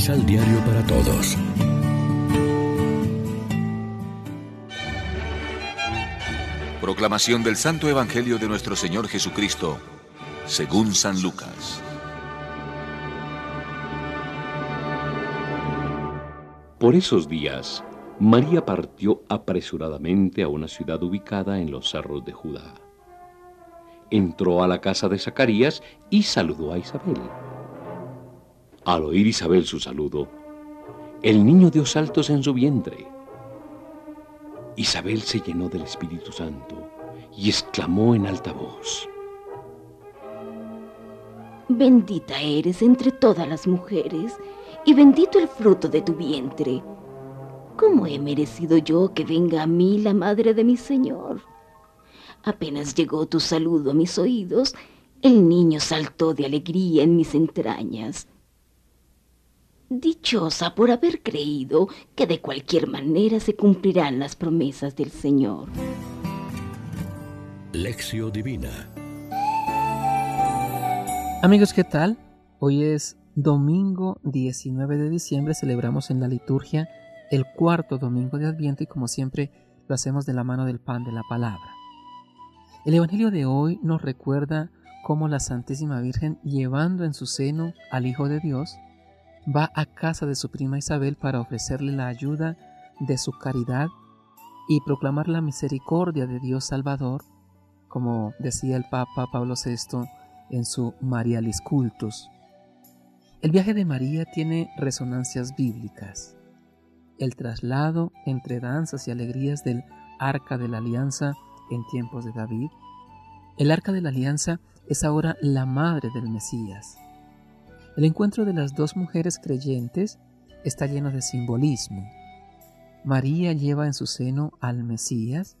Misal Diario para Todos. Proclamación del Santo Evangelio de nuestro Señor Jesucristo, según San Lucas. Por esos días, María partió apresuradamente a una ciudad ubicada en los cerros de Judá. Entró a la casa de Zacarías y saludó a Isabel. Al oír Isabel su saludo, el niño dio saltos en su vientre. Isabel se llenó del Espíritu Santo y exclamó en alta voz. Bendita eres entre todas las mujeres y bendito el fruto de tu vientre. ¿Cómo he merecido yo que venga a mí la madre de mi Señor? Apenas llegó tu saludo a mis oídos, el niño saltó de alegría en mis entrañas. Dichosa por haber creído que de cualquier manera se cumplirán las promesas del Señor. Lección Divina Amigos, ¿qué tal? Hoy es domingo 19 de diciembre, celebramos en la liturgia el cuarto domingo de Adviento y como siempre lo hacemos de la mano del pan de la palabra. El Evangelio de hoy nos recuerda cómo la Santísima Virgen, llevando en su seno al Hijo de Dios, va a casa de su prima Isabel para ofrecerle la ayuda de su caridad y proclamar la misericordia de Dios Salvador, como decía el Papa Pablo VI en su Marialis Cultus. El viaje de María tiene resonancias bíblicas el traslado entre danzas y alegrías del Arca de la Alianza en tiempos de David. El Arca de la Alianza es ahora la madre del Mesías. El encuentro de las dos mujeres creyentes está lleno de simbolismo. María lleva en su seno al Mesías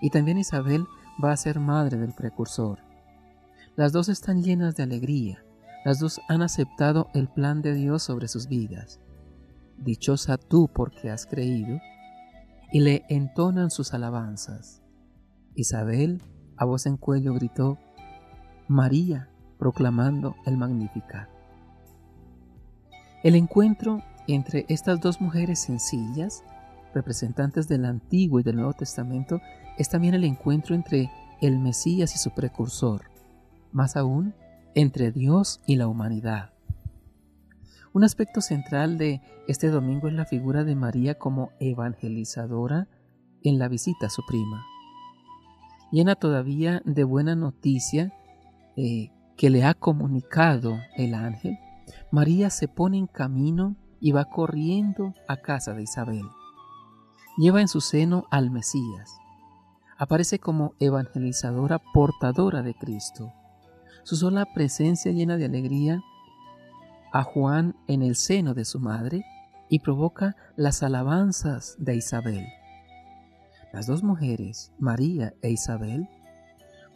y también Isabel va a ser madre del precursor. Las dos están llenas de alegría, las dos han aceptado el plan de Dios sobre sus vidas dichosa tú porque has creído, y le entonan sus alabanzas. Isabel, a voz en cuello, gritó, María, proclamando el Magnificat. El encuentro entre estas dos mujeres sencillas, representantes del Antiguo y del Nuevo Testamento, es también el encuentro entre el Mesías y su precursor, más aún, entre Dios y la humanidad. Un aspecto central de este domingo es la figura de María como evangelizadora en la visita a su prima. Llena todavía de buena noticia eh, que le ha comunicado el ángel, María se pone en camino y va corriendo a casa de Isabel. Lleva en su seno al Mesías. Aparece como evangelizadora portadora de Cristo. Su sola presencia llena de alegría a Juan en el seno de su madre y provoca las alabanzas de Isabel. Las dos mujeres, María e Isabel,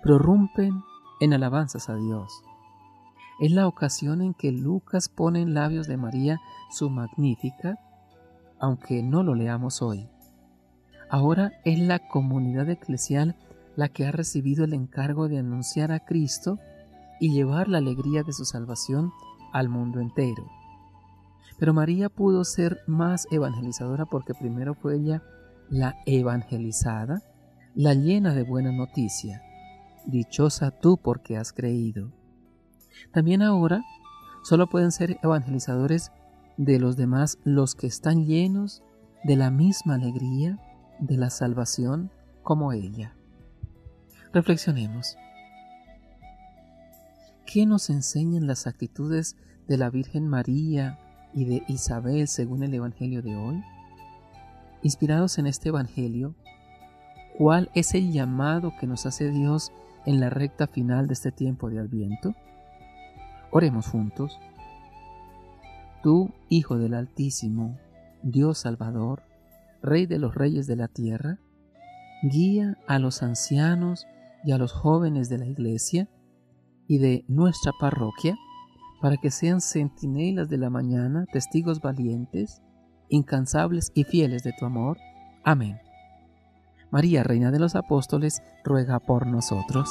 prorrumpen en alabanzas a Dios. Es la ocasión en que Lucas pone en labios de María su magnífica, aunque no lo leamos hoy. Ahora es la comunidad eclesial la que ha recibido el encargo de anunciar a Cristo y llevar la alegría de su salvación al mundo entero. Pero María pudo ser más evangelizadora porque primero fue ella la evangelizada, la llena de buena noticia. Dichosa tú porque has creído. También ahora solo pueden ser evangelizadores de los demás los que están llenos de la misma alegría de la salvación como ella. Reflexionemos. ¿Qué nos enseñan las actitudes de la Virgen María y de Isabel según el Evangelio de hoy? Inspirados en este Evangelio, ¿cuál es el llamado que nos hace Dios en la recta final de este tiempo de Adviento? Oremos juntos. Tú, Hijo del Altísimo, Dios Salvador, Rey de los Reyes de la Tierra, guía a los ancianos y a los jóvenes de la Iglesia, y de nuestra parroquia, para que sean centinelas de la mañana, testigos valientes, incansables y fieles de tu amor. Amén. María, Reina de los Apóstoles, ruega por nosotros.